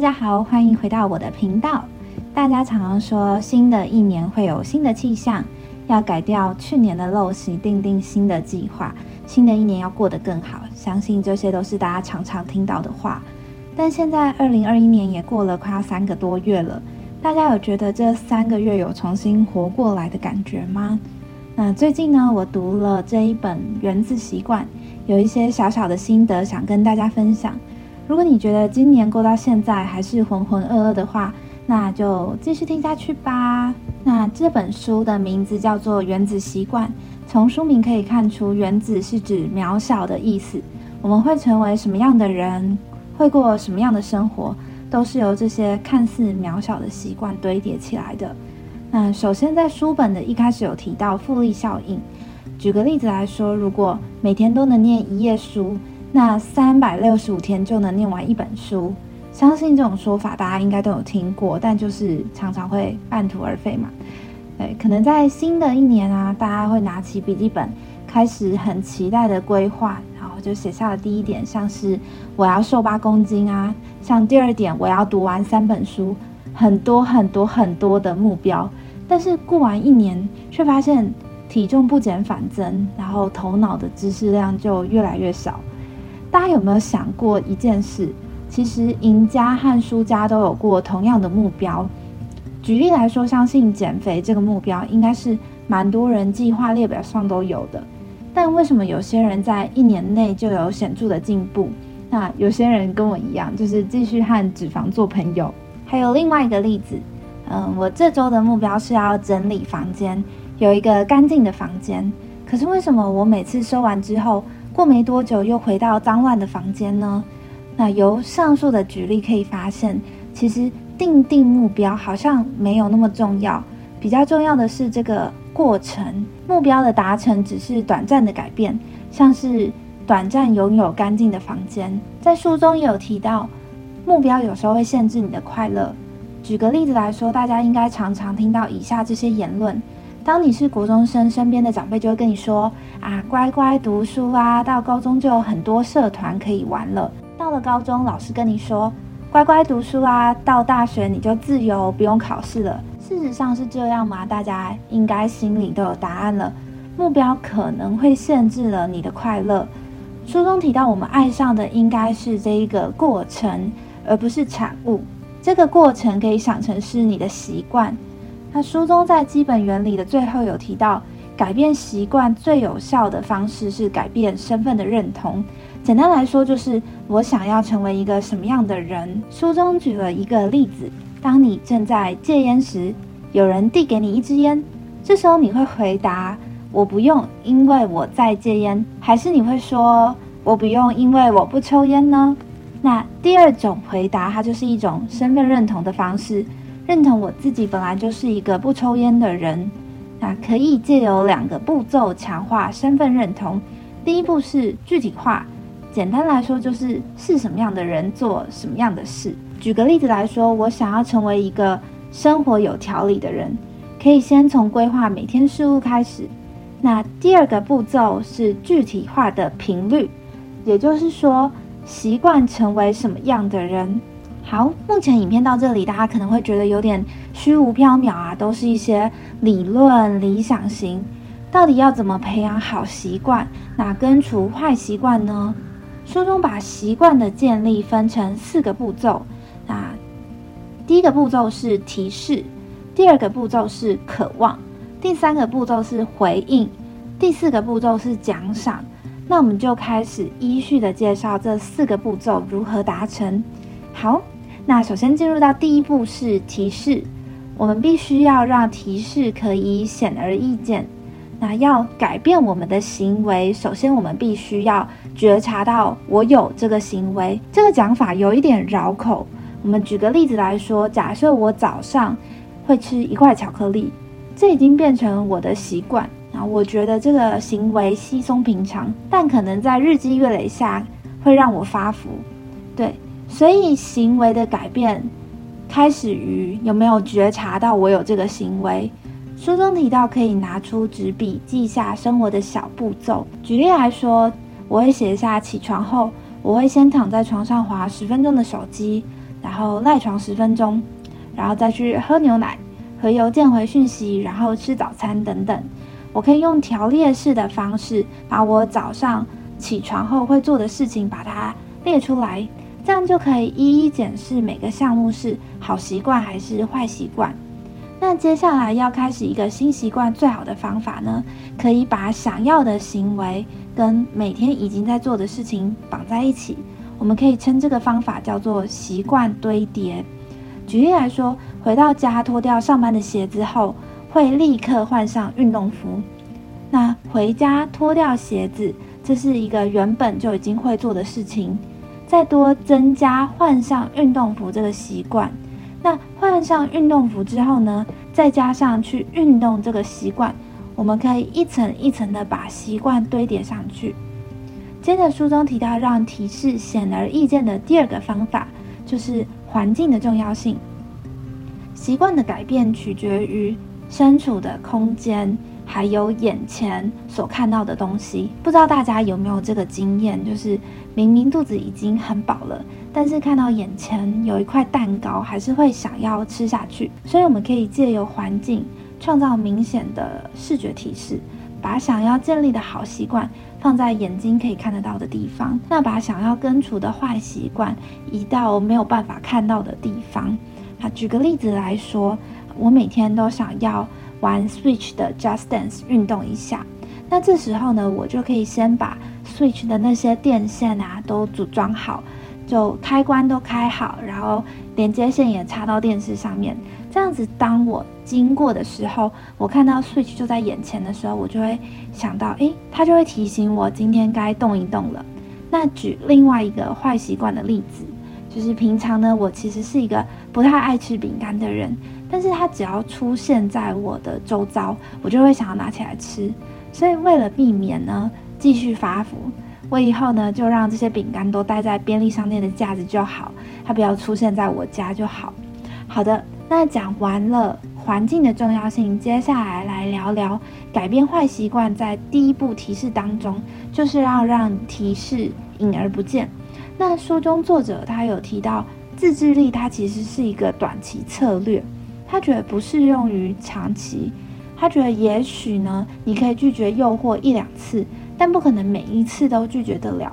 大家好，欢迎回到我的频道。大家常常说，新的一年会有新的气象，要改掉去年的陋习，定定新的计划。新的一年要过得更好，相信这些都是大家常常听到的话。但现在二零二一年也过了快要三个多月了，大家有觉得这三个月有重新活过来的感觉吗？那最近呢，我读了这一本《原子习惯》，有一些小小的心得想跟大家分享。如果你觉得今年过到现在还是浑浑噩噩的话，那就继续听下去吧。那这本书的名字叫做《原子习惯》，从书名可以看出，原子是指渺小的意思。我们会成为什么样的人，会过什么样的生活，都是由这些看似渺小的习惯堆叠起来的。那首先在书本的一开始有提到复利效应。举个例子来说，如果每天都能念一页书，那三百六十五天就能念完一本书，相信这种说法大家应该都有听过，但就是常常会半途而废嘛。对，可能在新的一年啊，大家会拿起笔记本，开始很期待的规划，然后就写下了第一点，像是我要瘦八公斤啊，像第二点我要读完三本书，很多很多很多的目标，但是过完一年却发现体重不减反增，然后头脑的知识量就越来越少。大家有没有想过一件事？其实赢家和输家都有过同样的目标。举例来说，相信减肥这个目标应该是蛮多人计划列表上都有的。但为什么有些人在一年内就有显著的进步？那有些人跟我一样，就是继续和脂肪做朋友。还有另外一个例子，嗯，我这周的目标是要整理房间，有一个干净的房间。可是为什么我每次收完之后？过没多久，又回到脏乱的房间呢？那由上述的举例可以发现，其实定定目标好像没有那么重要，比较重要的是这个过程。目标的达成只是短暂的改变，像是短暂拥有干净的房间。在书中也有提到，目标有时候会限制你的快乐。举个例子来说，大家应该常常听到以下这些言论。当你是国中生，身边的长辈就会跟你说：“啊，乖乖读书啊，到高中就有很多社团可以玩了。”到了高中，老师跟你说：“乖乖读书啊，到大学你就自由，不用考试了。”事实上是这样吗？大家应该心里都有答案了。目标可能会限制了你的快乐。书中提到，我们爱上的应该是这一个过程，而不是产物。这个过程可以想成是你的习惯。那书中在基本原理的最后有提到，改变习惯最有效的方式是改变身份的认同。简单来说，就是我想要成为一个什么样的人。书中举了一个例子：当你正在戒烟时，有人递给你一支烟，这时候你会回答“我不用，因为我在戒烟”，还是你会说“我不用，因为我不抽烟”呢？那第二种回答，它就是一种身份认同的方式。认同我自己本来就是一个不抽烟的人，那可以借由两个步骤强化身份认同。第一步是具体化，简单来说就是是什么样的人做什么样的事。举个例子来说，我想要成为一个生活有条理的人，可以先从规划每天事务开始。那第二个步骤是具体化的频率，也就是说习惯成为什么样的人。好，目前影片到这里，大家可能会觉得有点虚无缥缈啊，都是一些理论理想型。到底要怎么培养好习惯，那根除坏习惯呢？书中把习惯的建立分成四个步骤。那第一个步骤是提示，第二个步骤是渴望，第三个步骤是回应，第四个步骤是奖赏。那我们就开始依序的介绍这四个步骤如何达成。好。那首先进入到第一步是提示，我们必须要让提示可以显而易见。那要改变我们的行为，首先我们必须要觉察到我有这个行为。这个讲法有一点绕口。我们举个例子来说，假设我早上会吃一块巧克力，这已经变成我的习惯。然后我觉得这个行为稀松平常，但可能在日积月累下会让我发福。对。所以行为的改变开始于有没有觉察到我有这个行为。书中提到可以拿出纸笔记下生活的小步骤。举例来说，我会写下起床后，我会先躺在床上划十分钟的手机，然后赖床十分钟，然后再去喝牛奶、和邮件回讯息，然后吃早餐等等。我可以用条列式的方式，把我早上起床后会做的事情把它列出来，这样就可以一一检视每个项目是好习惯还是坏习惯。那接下来要开始一个新习惯，最好的方法呢，可以把想要的行为跟每天已经在做的事情绑在一起。我们可以称这个方法叫做习惯堆叠。举例来说，回到家脱掉上班的鞋子后。会立刻换上运动服。那回家脱掉鞋子，这是一个原本就已经会做的事情。再多增加换上运动服这个习惯。那换上运动服之后呢？再加上去运动这个习惯，我们可以一层一层的把习惯堆叠上去。接着书中提到让提示显而易见的第二个方法，就是环境的重要性。习惯的改变取决于。身处的空间，还有眼前所看到的东西，不知道大家有没有这个经验？就是明明肚子已经很饱了，但是看到眼前有一块蛋糕，还是会想要吃下去。所以我们可以借由环境创造明显的视觉提示，把想要建立的好习惯放在眼睛可以看得到的地方，那把想要根除的坏习惯移到没有办法看到的地方。那举个例子来说。我每天都想要玩 Switch 的 Just Dance 运动一下，那这时候呢，我就可以先把 Switch 的那些电线啊都组装好，就开关都开好，然后连接线也插到电视上面。这样子，当我经过的时候，我看到 Switch 就在眼前的时候，我就会想到，诶，它就会提醒我今天该动一动了。那举另外一个坏习惯的例子，就是平常呢，我其实是一个不太爱吃饼干的人。但是它只要出现在我的周遭，我就会想要拿起来吃。所以为了避免呢继续发福，我以后呢就让这些饼干都待在便利商店的架子就好，它不要出现在我家就好。好的，那讲完了环境的重要性，接下来来聊聊改变坏习惯。在第一步提示当中，就是要让提示隐而不见。那书中作者他有提到，自制力它其实是一个短期策略。他觉得不适用于长期，他觉得也许呢，你可以拒绝诱惑一两次，但不可能每一次都拒绝得了。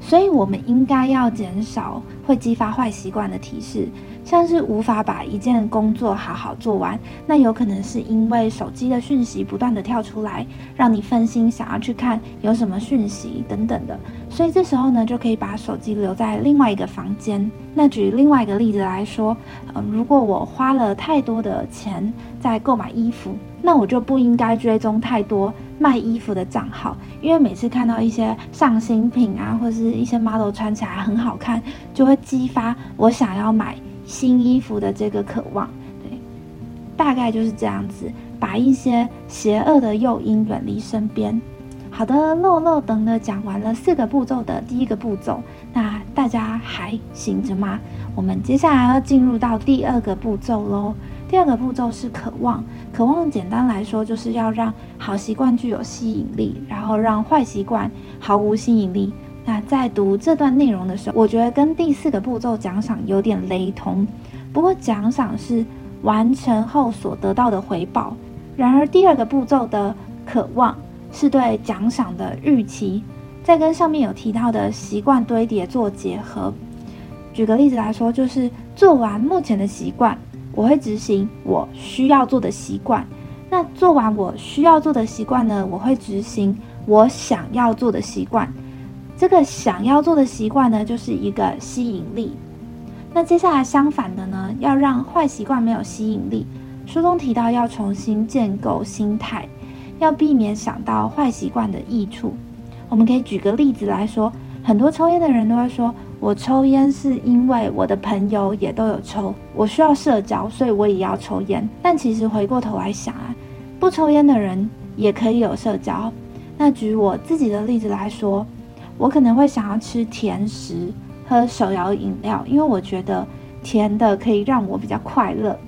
所以，我们应该要减少会激发坏习惯的提示。像是无法把一件工作好好做完，那有可能是因为手机的讯息不断的跳出来，让你分心，想要去看有什么讯息等等的。所以这时候呢，就可以把手机留在另外一个房间。那举另外一个例子来说，嗯，如果我花了太多的钱在购买衣服，那我就不应该追踪太多卖衣服的账号，因为每次看到一些上新品啊，或是一些 model 穿起来很好看，就会激发我想要买。新衣服的这个渴望，对，大概就是这样子，把一些邪恶的诱因远离身边。好的，漏漏等的讲完了四个步骤的第一个步骤，那大家还醒着吗？我们接下来要进入到第二个步骤喽。第二个步骤是渴望，渴望简单来说就是要让好习惯具有吸引力，然后让坏习惯毫无吸引力。那在读这段内容的时候，我觉得跟第四个步骤奖赏有点雷同，不过奖赏是完成后所得到的回报，然而第二个步骤的渴望是对奖赏的预期，再跟上面有提到的习惯堆叠做结合。举个例子来说，就是做完目前的习惯，我会执行我需要做的习惯。那做完我需要做的习惯呢，我会执行我想要做的习惯。这个想要做的习惯呢，就是一个吸引力。那接下来相反的呢，要让坏习惯没有吸引力。书中提到要重新建构心态，要避免想到坏习惯的益处。我们可以举个例子来说，很多抽烟的人都会说：“我抽烟是因为我的朋友也都有抽，我需要社交，所以我也要抽烟。”但其实回过头来想啊，不抽烟的人也可以有社交。那举我自己的例子来说。我可能会想要吃甜食、喝手摇饮料，因为我觉得甜的可以让我比较快乐。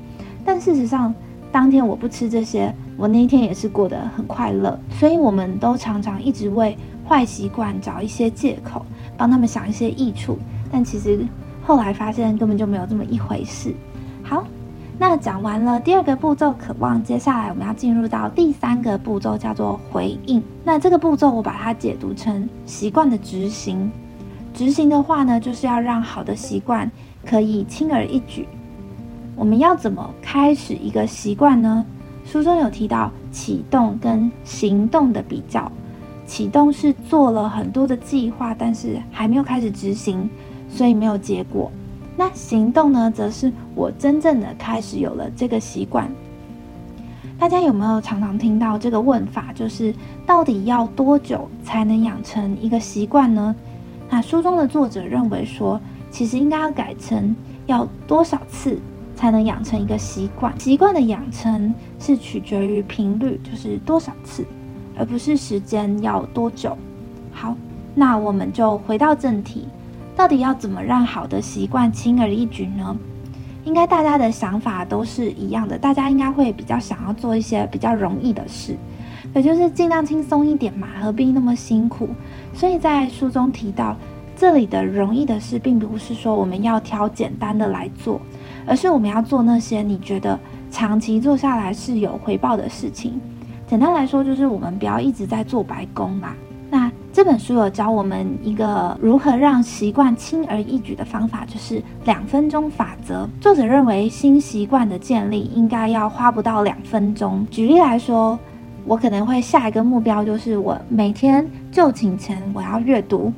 但事实上，当天我不吃这些，我那一天也是过得很快乐。所以，我们都常常一直为坏习惯找一些借口，帮他们想一些益处。但其实，后来发现根本就没有这么一回事。那讲完了第二个步骤，渴望，接下来我们要进入到第三个步骤，叫做回应。那这个步骤我把它解读成习惯的执行。执行的话呢，就是要让好的习惯可以轻而易举。我们要怎么开始一个习惯呢？书中有提到启动跟行动的比较。启动是做了很多的计划，但是还没有开始执行，所以没有结果。那行动呢，则是我真正的开始有了这个习惯。大家有没有常常听到这个问法？就是到底要多久才能养成一个习惯呢？那书中的作者认为说，其实应该要改成要多少次才能养成一个习惯。习惯的养成是取决于频率，就是多少次。而不是时间要多久。好，那我们就回到正题，到底要怎么让好的习惯轻而易举呢？应该大家的想法都是一样的，大家应该会比较想要做一些比较容易的事，也就是尽量轻松一点嘛，何必那么辛苦？所以在书中提到，这里的容易的事，并不是说我们要挑简单的来做，而是我们要做那些你觉得长期做下来是有回报的事情。简单来说，就是我们不要一直在做白工嘛。那这本书有教我们一个如何让习惯轻而易举的方法，就是两分钟法则。作者认为新习惯的建立应该要花不到两分钟。举例来说，我可能会下一个目标就是我每天就寝前我要阅读。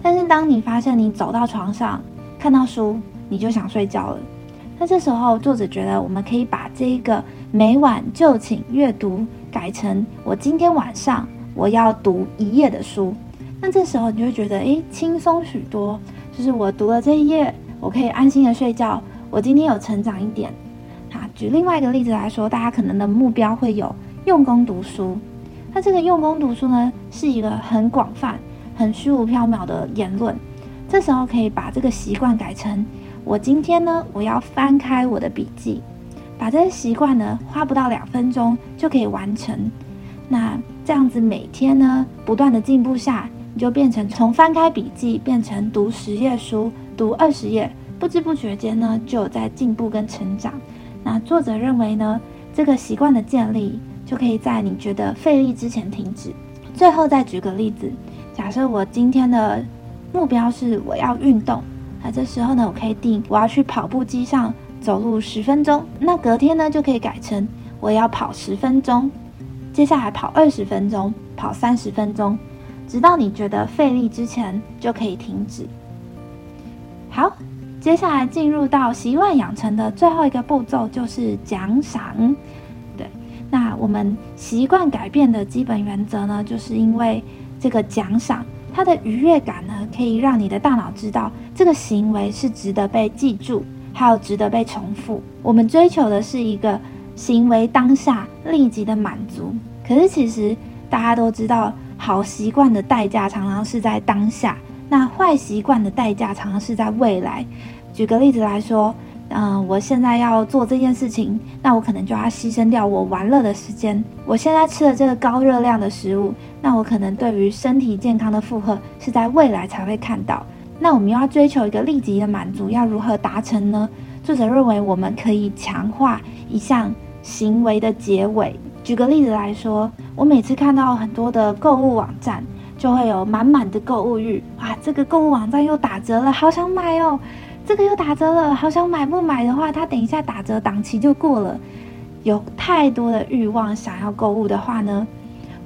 但是当你发现你走到床上看到书，你就想睡觉了。那这时候作者觉得我们可以把这一个每晚就寝阅读。改成我今天晚上我要读一页的书，那这时候你就会觉得诶轻松许多，就是我读了这一页，我可以安心的睡觉，我今天有成长一点。啊，举另外一个例子来说，大家可能的目标会有用功读书，那这个用功读书呢是一个很广泛、很虚无缥缈的言论，这时候可以把这个习惯改成我今天呢我要翻开我的笔记。把这些习惯呢，花不到两分钟就可以完成。那这样子每天呢，不断的进步下，你就变成从翻开笔记变成读十页书，读二十页，不知不觉间呢，就在进步跟成长。那作者认为呢，这个习惯的建立就可以在你觉得费力之前停止。最后再举个例子，假设我今天的目标是我要运动，那这时候呢，我可以定我要去跑步机上。走路十分钟，那隔天呢就可以改成我要跑十分钟，接下来跑二十分钟，跑三十分钟，直到你觉得费力之前就可以停止。好，接下来进入到习惯养成的最后一个步骤就是奖赏。对，那我们习惯改变的基本原则呢，就是因为这个奖赏，它的愉悦感呢，可以让你的大脑知道这个行为是值得被记住。还有值得被重复。我们追求的是一个行为当下立即的满足，可是其实大家都知道，好习惯的代价常常是在当下，那坏习惯的代价常常是在未来。举个例子来说，嗯，我现在要做这件事情，那我可能就要牺牲掉我玩乐的时间。我现在吃了这个高热量的食物，那我可能对于身体健康的负荷是在未来才会看到。那我们要追求一个立即的满足，要如何达成呢？作者认为，我们可以强化一项行为的结尾。举个例子来说，我每次看到很多的购物网站，就会有满满的购物欲。哇，这个购物网站又打折了，好想买哦！这个又打折了，好想买。不买的话，它等一下打折档期就过了。有太多的欲望想要购物的话呢，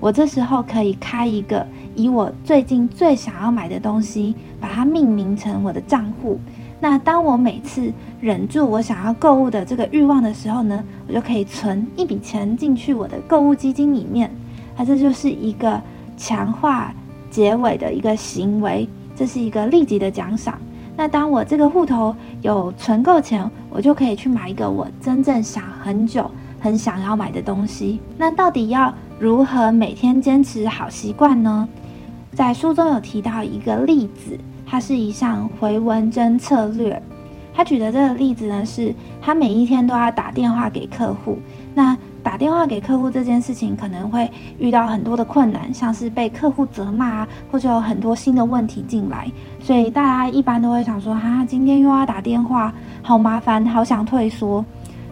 我这时候可以开一个。以我最近最想要买的东西，把它命名成我的账户。那当我每次忍住我想要购物的这个欲望的时候呢，我就可以存一笔钱进去我的购物基金里面。那这就是一个强化结尾的一个行为，这是一个立即的奖赏。那当我这个户头有存够钱，我就可以去买一个我真正想很久、很想要买的东西。那到底要如何每天坚持好习惯呢？在书中有提到一个例子，它是一项回文针策略。他举的这个例子呢，是他每一天都要打电话给客户。那打电话给客户这件事情可能会遇到很多的困难，像是被客户责骂啊，或者有很多新的问题进来，所以大家一般都会想说：哈，今天又要打电话，好麻烦，好想退缩。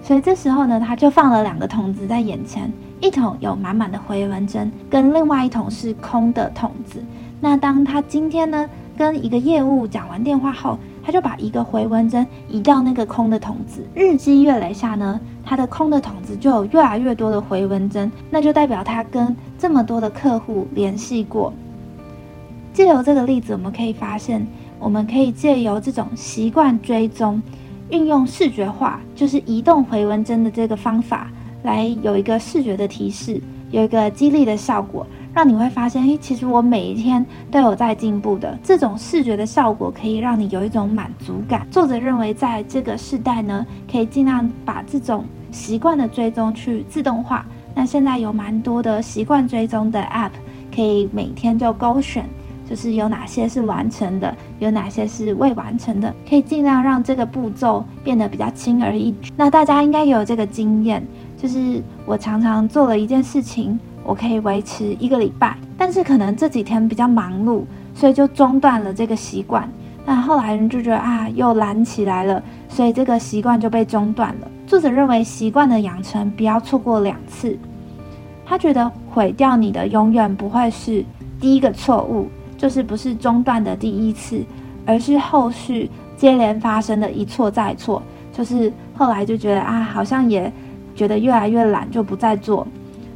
所以这时候呢，他就放了两个桶子在眼前，一桶有满满的回纹针，跟另外一桶是空的桶子。那当他今天呢跟一个业务讲完电话后，他就把一个回纹针移到那个空的桶子。日积月累下呢，他的空的桶子就有越来越多的回纹针，那就代表他跟这么多的客户联系过。借由这个例子，我们可以发现，我们可以借由这种习惯追踪。运用视觉化，就是移动回纹针的这个方法，来有一个视觉的提示，有一个激励的效果，让你会发现，诶，其实我每一天都有在进步的。这种视觉的效果可以让你有一种满足感。作者认为，在这个时代呢，可以尽量把这种习惯的追踪去自动化。那现在有蛮多的习惯追踪的 App，可以每天就勾选。就是有哪些是完成的，有哪些是未完成的，可以尽量让这个步骤变得比较轻而易举。那大家应该也有这个经验，就是我常常做了一件事情，我可以维持一个礼拜，但是可能这几天比较忙碌，所以就中断了这个习惯。那后来人就觉得啊，又懒起来了，所以这个习惯就被中断了。作者认为习惯的养成不要错过两次，他觉得毁掉你的永远不会是第一个错误。就是不是中断的第一次，而是后续接连发生的一错再错。就是后来就觉得啊，好像也觉得越来越懒，就不再做。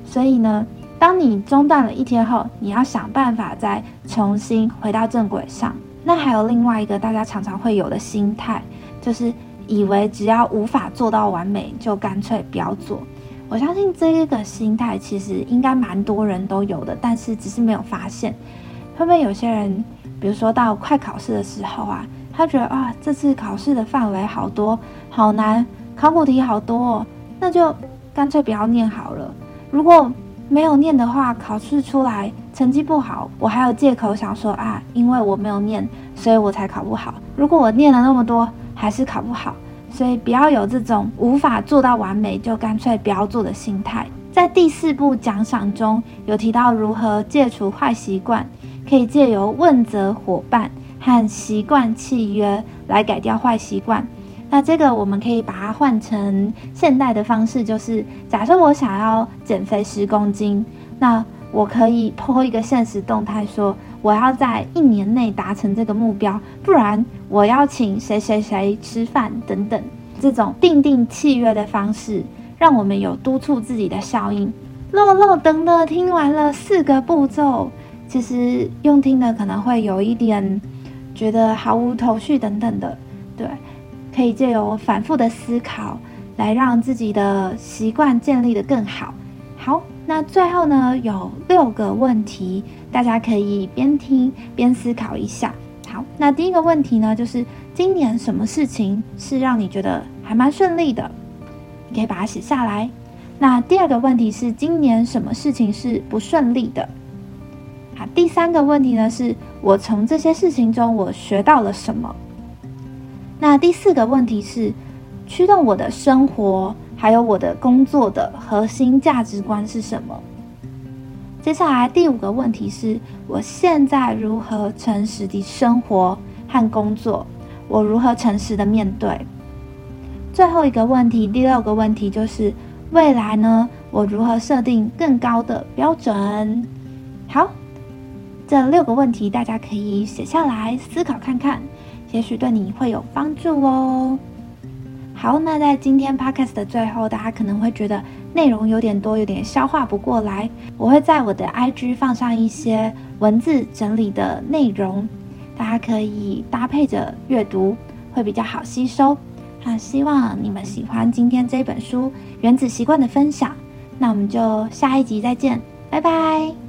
所以呢，当你中断了一天后，你要想办法再重新回到正轨上。那还有另外一个大家常常会有的心态，就是以为只要无法做到完美，就干脆不要做。我相信这个心态其实应该蛮多人都有的，但是只是没有发现。会不会有些人，比如说到快考试的时候啊，他觉得啊，这次考试的范围好多，好难，考古题好多，哦那就干脆不要念好了。如果没有念的话，考试出来成绩不好，我还有借口想说啊，因为我没有念，所以我才考不好。如果我念了那么多，还是考不好，所以不要有这种无法做到完美就干脆不要做的心态。在第四部奖赏中有提到如何戒除坏习惯。可以借由问责伙伴和习惯契约来改掉坏习惯。那这个我们可以把它换成现代的方式，就是假设我想要减肥十公斤，那我可以抛一个现实动态，说我要在一年内达成这个目标，不然我要请谁谁谁吃饭等等。这种定定契约的方式，让我们有督促自己的效应。漏漏等的听完了四个步骤。其实用听的可能会有一点觉得毫无头绪等等的，对，可以借由反复的思考来让自己的习惯建立的更好。好，那最后呢有六个问题，大家可以边听边思考一下。好，那第一个问题呢就是今年什么事情是让你觉得还蛮顺利的？你可以把它写下来。那第二个问题是今年什么事情是不顺利的？好，第三个问题呢，是我从这些事情中我学到了什么？那第四个问题是驱动我的生活还有我的工作的核心价值观是什么？接下来第五个问题是我现在如何诚实的生活和工作？我如何诚实的面对？最后一个问题，第六个问题就是未来呢？我如何设定更高的标准？好。这六个问题，大家可以写下来思考看看，也许对你会有帮助哦。好，那在今天 podcast 的最后，大家可能会觉得内容有点多，有点消化不过来。我会在我的 IG 放上一些文字整理的内容，大家可以搭配着阅读，会比较好吸收。那希望你们喜欢今天这本书《原子习惯》的分享。那我们就下一集再见，拜拜。